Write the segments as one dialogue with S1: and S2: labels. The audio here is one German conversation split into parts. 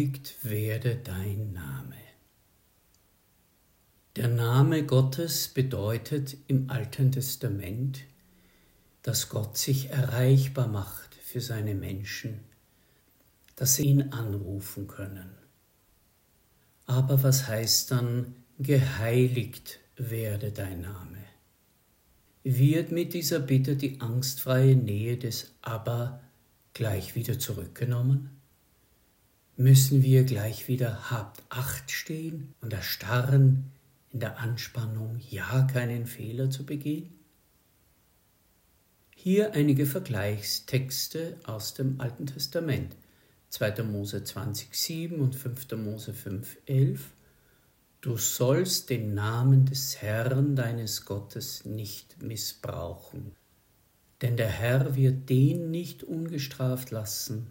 S1: Geheiligt werde dein Name. Der Name Gottes bedeutet im Alten Testament, dass Gott sich erreichbar macht für seine Menschen, dass sie ihn anrufen können. Aber was heißt dann, geheiligt werde dein Name? Wird mit dieser Bitte die angstfreie Nähe des Abba gleich wieder zurückgenommen? Müssen wir gleich wieder habt acht stehen und erstarren in der Anspannung, ja keinen Fehler zu begehen? Hier einige Vergleichstexte aus dem Alten Testament. 2. Mose 20,7 und 5. Mose 5,11. Du sollst den Namen des Herrn deines Gottes nicht missbrauchen, denn der Herr wird den nicht ungestraft lassen,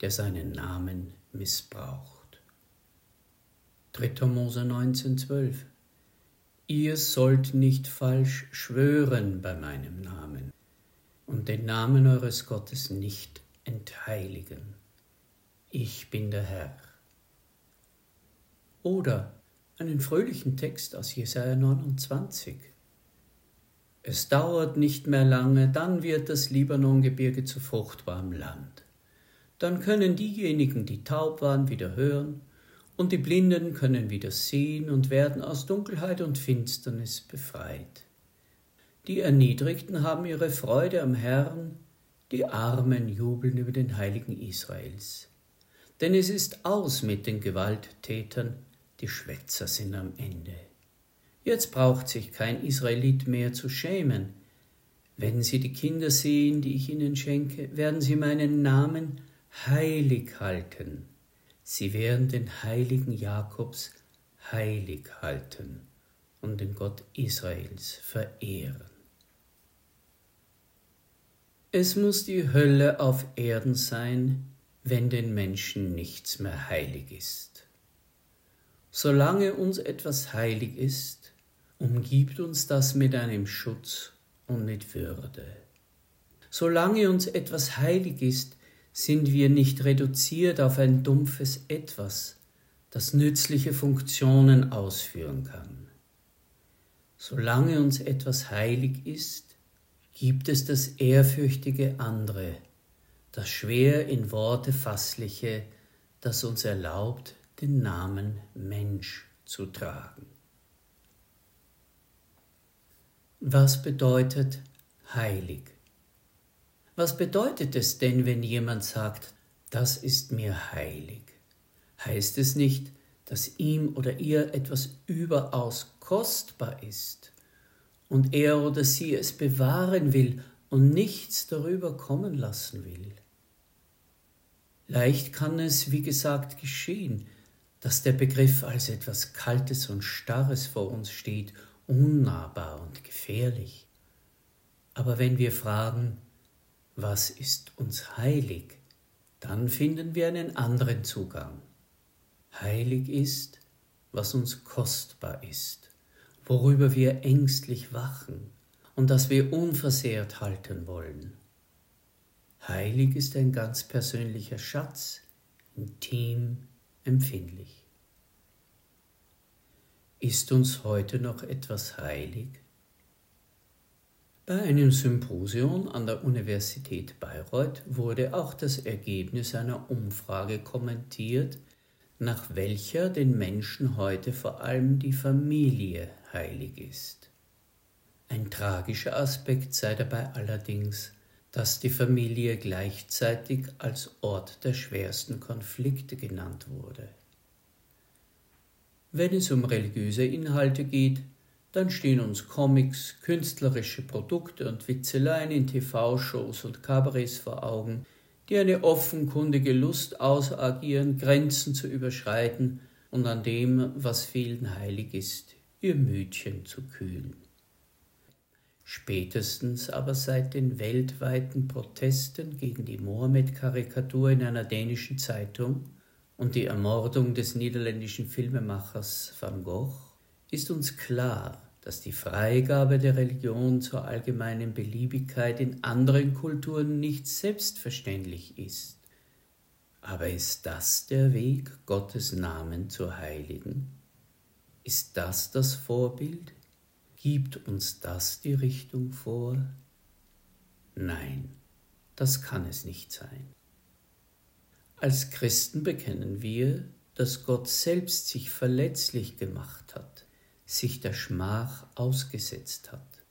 S1: der seinen Namen missbraucht. 3. Mose 19,12 Ihr sollt nicht falsch schwören bei meinem Namen und den Namen eures Gottes nicht entheiligen. Ich bin der Herr. Oder einen fröhlichen Text aus Jesaja 29. Es dauert nicht mehr lange, dann wird das Libanongebirge zu fruchtbarem Land. Dann können diejenigen, die taub waren, wieder hören, und die Blinden können wieder sehen und werden aus Dunkelheit und Finsternis befreit. Die Erniedrigten haben ihre Freude am Herrn, die Armen jubeln über den Heiligen Israels. Denn es ist aus mit den Gewalttätern, die Schwätzer sind am Ende. Jetzt braucht sich kein Israelit mehr zu schämen. Wenn sie die Kinder sehen, die ich ihnen schenke, werden sie meinen Namen heilig halten. Sie werden den heiligen Jakobs heilig halten und den Gott Israels verehren. Es muss die Hölle auf Erden sein, wenn den Menschen nichts mehr heilig ist. Solange uns etwas heilig ist, umgibt uns das mit einem Schutz und mit Würde. Solange uns etwas heilig ist, sind wir nicht reduziert auf ein dumpfes Etwas, das nützliche Funktionen ausführen kann. Solange uns etwas heilig ist, gibt es das ehrfürchtige andere, das schwer in Worte fassliche, das uns erlaubt, den Namen Mensch zu tragen. Was bedeutet heilig? Was bedeutet es denn, wenn jemand sagt, das ist mir heilig? Heißt es nicht, dass ihm oder ihr etwas überaus kostbar ist und er oder sie es bewahren will und nichts darüber kommen lassen will? Leicht kann es, wie gesagt, geschehen, dass der Begriff als etwas Kaltes und Starres vor uns steht, unnahbar und gefährlich. Aber wenn wir fragen, was ist uns heilig, dann finden wir einen anderen Zugang. Heilig ist, was uns kostbar ist, worüber wir ängstlich wachen und das wir unversehrt halten wollen. Heilig ist ein ganz persönlicher Schatz, intim, empfindlich. Ist uns heute noch etwas heilig? Bei einem Symposium an der Universität Bayreuth wurde auch das Ergebnis einer Umfrage kommentiert, nach welcher den Menschen heute vor allem die Familie heilig ist. Ein tragischer Aspekt sei dabei allerdings, dass die Familie gleichzeitig als Ort der schwersten Konflikte genannt wurde. Wenn es um religiöse Inhalte geht, dann stehen uns Comics, künstlerische Produkte und Witzeleien in TV-Shows und Kabarets vor Augen, die eine offenkundige Lust ausagieren, Grenzen zu überschreiten und an dem, was vielen heilig ist, ihr Mütchen zu kühlen. Spätestens aber seit den weltweiten Protesten gegen die Mohammed-Karikatur in einer dänischen Zeitung und die Ermordung des niederländischen Filmemachers Van Gogh ist uns klar, dass die Freigabe der Religion zur allgemeinen Beliebigkeit in anderen Kulturen nicht selbstverständlich ist. Aber ist das der Weg, Gottes Namen zu heiligen? Ist das das Vorbild? Gibt uns das die Richtung vor? Nein, das kann es nicht sein. Als Christen bekennen wir, dass Gott selbst sich verletzlich gemacht hat sich der Schmach ausgesetzt hat.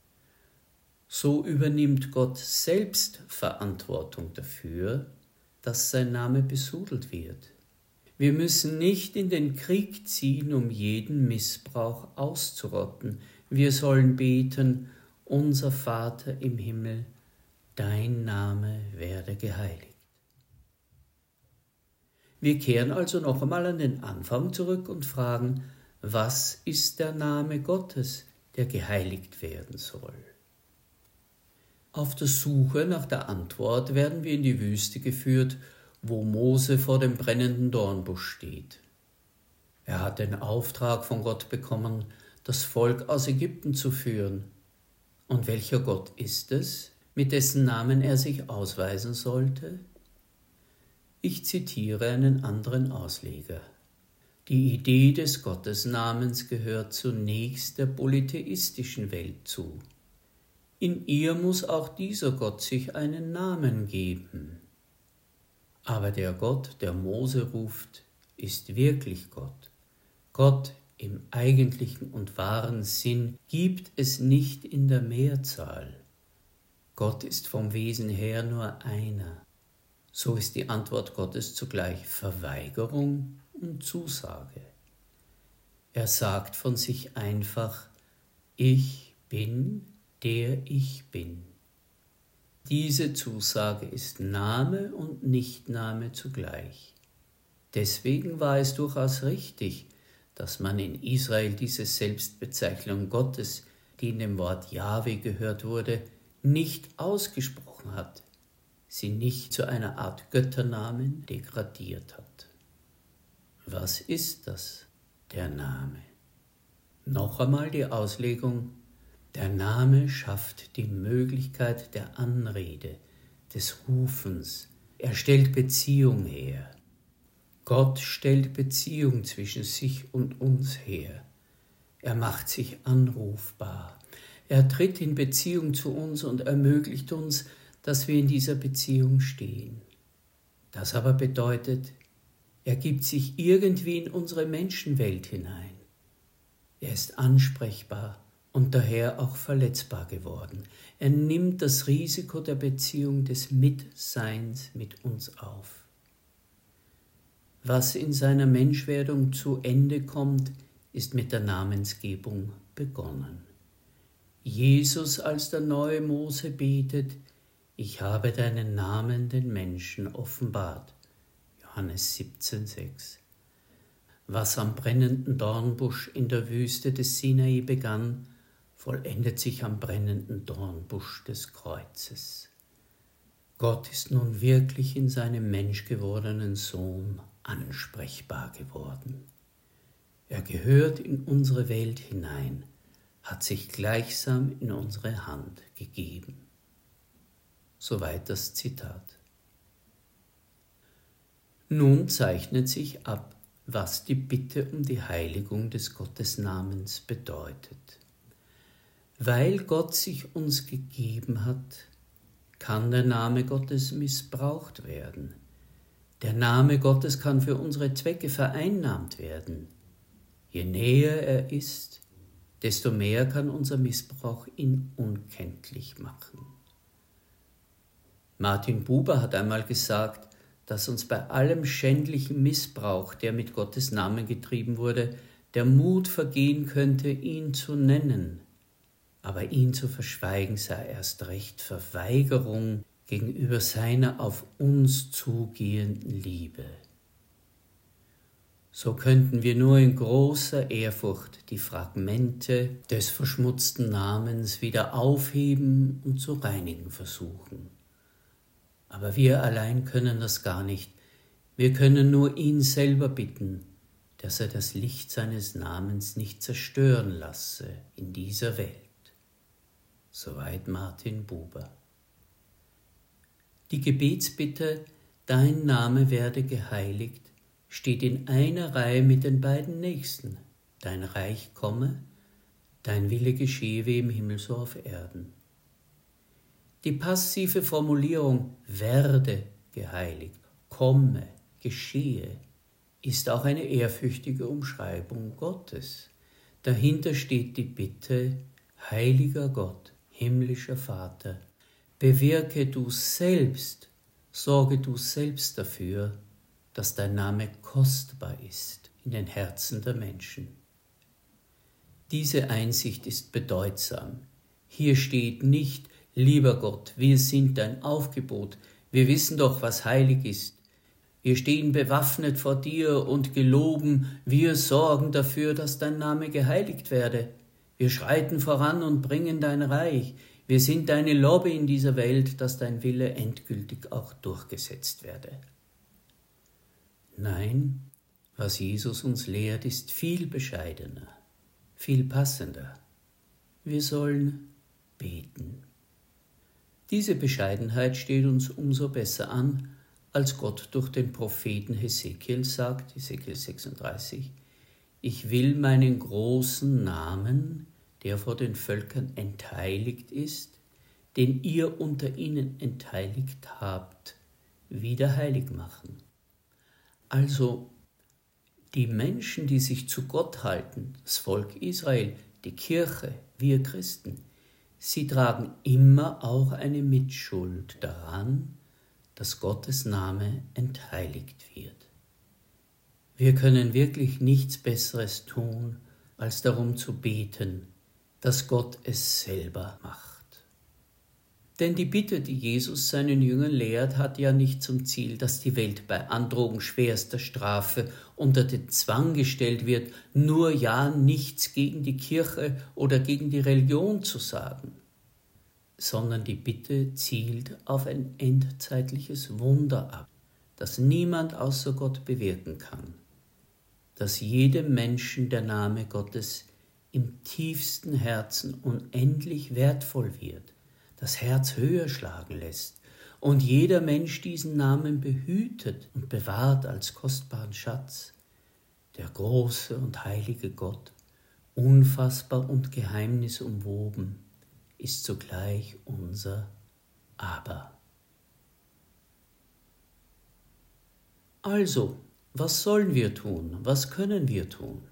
S1: So übernimmt Gott selbst Verantwortung dafür, dass sein Name besudelt wird. Wir müssen nicht in den Krieg ziehen, um jeden Missbrauch auszurotten. Wir sollen beten, unser Vater im Himmel, dein Name werde geheiligt. Wir kehren also noch einmal an den Anfang zurück und fragen, was ist der Name Gottes, der geheiligt werden soll? Auf der Suche nach der Antwort werden wir in die Wüste geführt, wo Mose vor dem brennenden Dornbusch steht. Er hat den Auftrag von Gott bekommen, das Volk aus Ägypten zu führen. Und welcher Gott ist es, mit dessen Namen er sich ausweisen sollte? Ich zitiere einen anderen Ausleger. Die Idee des Gottesnamens gehört zunächst der polytheistischen Welt zu. In ihr muss auch dieser Gott sich einen Namen geben. Aber der Gott, der Mose ruft, ist wirklich Gott. Gott im eigentlichen und wahren Sinn gibt es nicht in der Mehrzahl. Gott ist vom Wesen her nur einer. So ist die Antwort Gottes zugleich Verweigerung und Zusage. Er sagt von sich einfach, ich bin, der ich bin. Diese Zusage ist Name und Nichtname zugleich. Deswegen war es durchaus richtig, dass man in Israel diese Selbstbezeichnung Gottes, die in dem Wort Jahwe gehört wurde, nicht ausgesprochen hat, sie nicht zu einer Art Götternamen degradiert hat. Was ist das, der Name? Noch einmal die Auslegung, der Name schafft die Möglichkeit der Anrede, des Rufens, er stellt Beziehung her. Gott stellt Beziehung zwischen sich und uns her. Er macht sich anrufbar. Er tritt in Beziehung zu uns und ermöglicht uns, dass wir in dieser Beziehung stehen. Das aber bedeutet, er gibt sich irgendwie in unsere Menschenwelt hinein. Er ist ansprechbar und daher auch verletzbar geworden. Er nimmt das Risiko der Beziehung des Mitseins mit uns auf. Was in seiner Menschwerdung zu Ende kommt, ist mit der Namensgebung begonnen. Jesus als der neue Mose betet, ich habe deinen Namen den Menschen offenbart. Johannes 17,6. Was am brennenden Dornbusch in der Wüste des Sinai begann, vollendet sich am brennenden Dornbusch des Kreuzes. Gott ist nun wirklich in seinem menschgewordenen Sohn ansprechbar geworden. Er gehört in unsere Welt hinein, hat sich gleichsam in unsere Hand gegeben. Soweit das Zitat. Nun zeichnet sich ab, was die Bitte um die Heiligung des Gottesnamens bedeutet. Weil Gott sich uns gegeben hat, kann der Name Gottes missbraucht werden. Der Name Gottes kann für unsere Zwecke vereinnahmt werden. Je näher er ist, desto mehr kann unser Missbrauch ihn unkenntlich machen. Martin Buber hat einmal gesagt, dass uns bei allem schändlichen Missbrauch, der mit Gottes Namen getrieben wurde, der Mut vergehen könnte, ihn zu nennen, aber ihn zu verschweigen sei erst recht Verweigerung gegenüber seiner auf uns zugehenden Liebe. So könnten wir nur in großer Ehrfurcht die Fragmente des verschmutzten Namens wieder aufheben und zu reinigen versuchen. Aber wir allein können das gar nicht. Wir können nur ihn selber bitten, dass er das Licht seines Namens nicht zerstören lasse in dieser Welt. Soweit Martin Buber. Die Gebetsbitte Dein Name werde geheiligt steht in einer Reihe mit den beiden nächsten. Dein Reich komme, dein Wille geschehe wie im Himmel so auf Erden. Die passive Formulierung werde geheiligt, komme, geschehe, ist auch eine ehrfürchtige Umschreibung Gottes. Dahinter steht die Bitte, heiliger Gott, himmlischer Vater, bewirke du selbst, sorge du selbst dafür, dass dein Name kostbar ist in den Herzen der Menschen. Diese Einsicht ist bedeutsam. Hier steht nicht, lieber Gott, wir sind dein Aufgebot, wir wissen doch, was heilig ist. Wir stehen bewaffnet vor dir und geloben, wir sorgen dafür, dass dein Name geheiligt werde. Wir schreiten voran und bringen dein Reich. Wir sind deine Lobby in dieser Welt, dass dein Wille endgültig auch durchgesetzt werde. Nein, was Jesus uns lehrt, ist viel bescheidener, viel passender. Wir sollen beten. Diese Bescheidenheit steht uns umso besser an, als Gott durch den Propheten Hesekiel sagt, Hesekiel 36, ich will meinen großen Namen, der vor den Völkern entheiligt ist, den ihr unter ihnen entheiligt habt, wieder heilig machen. Also die Menschen, die sich zu Gott halten, das Volk Israel, die Kirche, wir Christen, sie tragen immer auch eine Mitschuld daran, dass Gottes Name entheiligt wird. Wir können wirklich nichts Besseres tun, als darum zu beten, dass Gott es selber macht. Denn die Bitte, die Jesus seinen Jüngern lehrt, hat ja nicht zum Ziel, dass die Welt bei Androhung schwerster Strafe unter den Zwang gestellt wird, nur ja nichts gegen die Kirche oder gegen die Religion zu sagen, sondern die Bitte zielt auf ein endzeitliches Wunder ab, das niemand außer Gott bewirken kann, dass jedem Menschen der Name Gottes im tiefsten Herzen unendlich wertvoll wird das Herz höher schlagen lässt und jeder Mensch diesen Namen behütet und bewahrt als kostbaren Schatz. Der große und heilige Gott, unfassbar und geheimnisumwoben, ist zugleich unser Aber. Also, was sollen wir tun? Was können wir tun?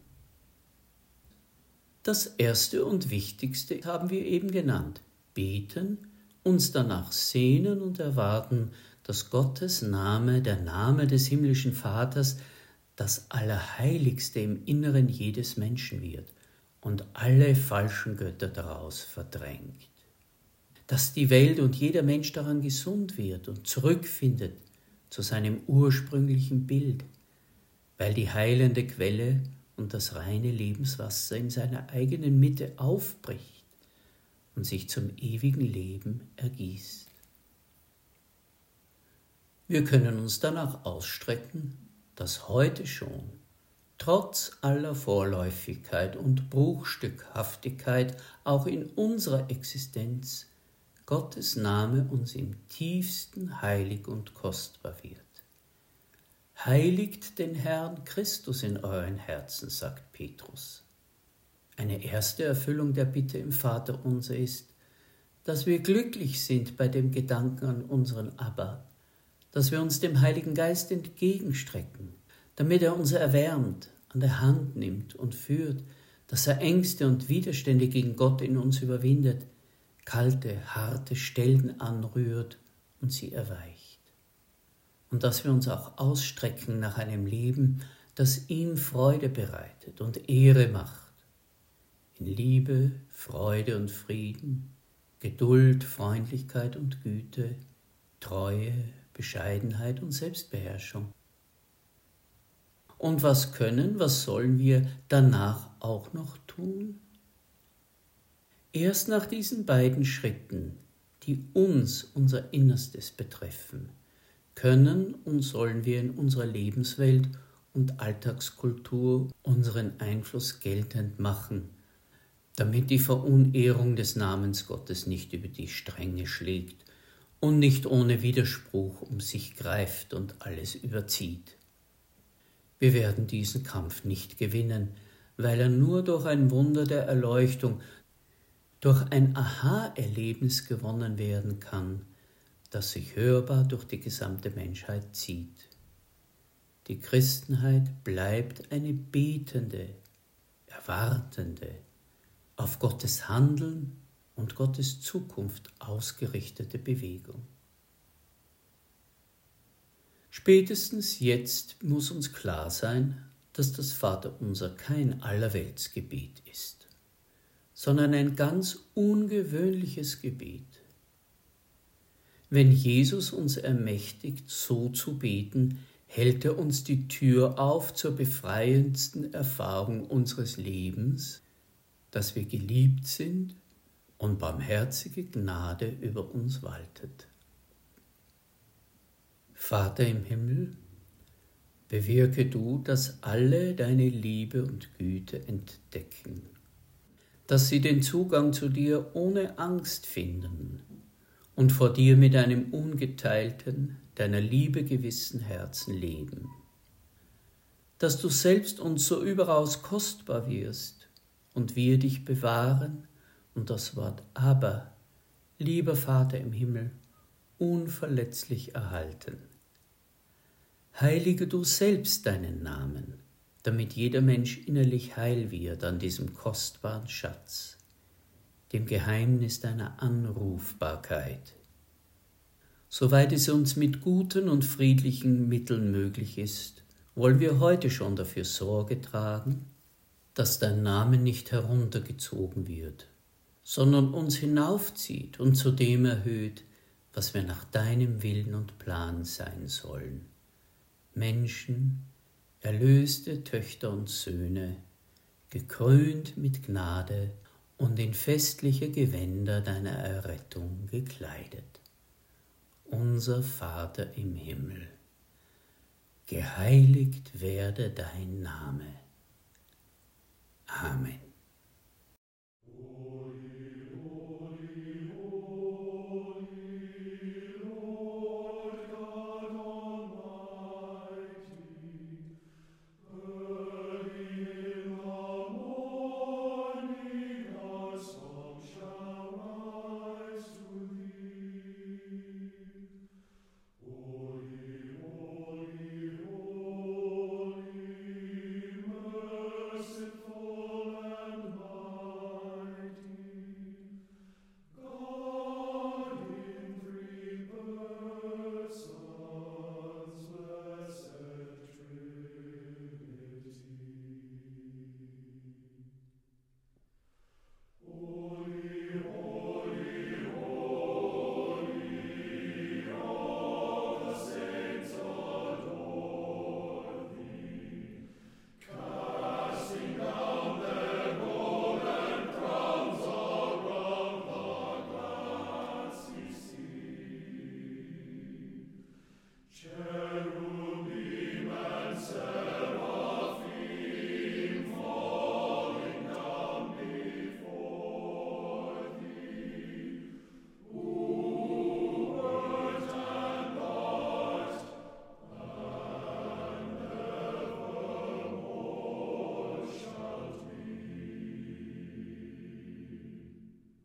S1: Das Erste und Wichtigste haben wir eben genannt beten, uns danach sehnen und erwarten, dass Gottes Name, der Name des himmlischen Vaters, das Allerheiligste im Inneren jedes Menschen wird und alle falschen Götter daraus verdrängt. Dass die Welt und jeder Mensch daran gesund wird und zurückfindet zu seinem ursprünglichen Bild, weil die heilende Quelle und das reine Lebenswasser in seiner eigenen Mitte aufbricht und sich zum ewigen Leben ergießt. Wir können uns danach ausstrecken, dass heute schon, trotz aller Vorläufigkeit und Bruchstückhaftigkeit auch in unserer Existenz, Gottes Name uns im tiefsten heilig und kostbar wird. Heiligt den Herrn Christus in euren Herzen, sagt Petrus. Eine erste Erfüllung der Bitte im Vater unser ist, dass wir glücklich sind bei dem Gedanken an unseren Abba, dass wir uns dem Heiligen Geist entgegenstrecken, damit er uns erwärmt, an der Hand nimmt und führt, dass er Ängste und Widerstände gegen Gott in uns überwindet, kalte, harte Stellen anrührt und sie erweicht. Und dass wir uns auch ausstrecken nach einem Leben, das ihm Freude bereitet und Ehre macht. In Liebe, Freude und Frieden, Geduld, Freundlichkeit und Güte, Treue, Bescheidenheit und Selbstbeherrschung. Und was können, was sollen wir danach auch noch tun? Erst nach diesen beiden Schritten, die uns unser Innerstes betreffen, können und sollen wir in unserer Lebenswelt und Alltagskultur unseren Einfluss geltend machen, damit die Verunehrung des Namens Gottes nicht über die Stränge schlägt und nicht ohne Widerspruch um sich greift und alles überzieht. Wir werden diesen Kampf nicht gewinnen, weil er nur durch ein Wunder der Erleuchtung, durch ein Aha-Erlebnis gewonnen werden kann, das sich hörbar durch die gesamte Menschheit zieht. Die Christenheit bleibt eine betende, erwartende, auf Gottes Handeln und Gottes Zukunft ausgerichtete Bewegung. Spätestens jetzt muss uns klar sein, dass das Vaterunser kein Allerweltsgebet ist, sondern ein ganz ungewöhnliches Gebet. Wenn Jesus uns ermächtigt, so zu beten, hält er uns die Tür auf zur befreiendsten Erfahrung unseres Lebens, dass wir geliebt sind und barmherzige Gnade über uns waltet. Vater im Himmel, bewirke du, dass alle deine Liebe und Güte entdecken, dass sie den Zugang zu dir ohne Angst finden und vor dir mit einem ungeteilten, deiner Liebe gewissen Herzen leben. Dass du selbst uns so überaus kostbar wirst und wir dich bewahren und das Wort aber, lieber Vater im Himmel, unverletzlich erhalten. Heilige du selbst deinen Namen, damit jeder Mensch innerlich heil wird an diesem kostbaren Schatz, dem Geheimnis deiner Anrufbarkeit Soweit es uns mit guten und friedlichen Mitteln möglich ist, wollen wir heute schon dafür Sorge tragen, dass dein Name nicht heruntergezogen wird, sondern uns hinaufzieht und zu dem erhöht, was wir nach deinem Willen und Plan sein sollen. Menschen, erlöste Töchter und Söhne, gekrönt mit Gnade und in festliche Gewänder deiner Errettung gekleidet unser Vater im Himmel, geheiligt werde dein Name Amén.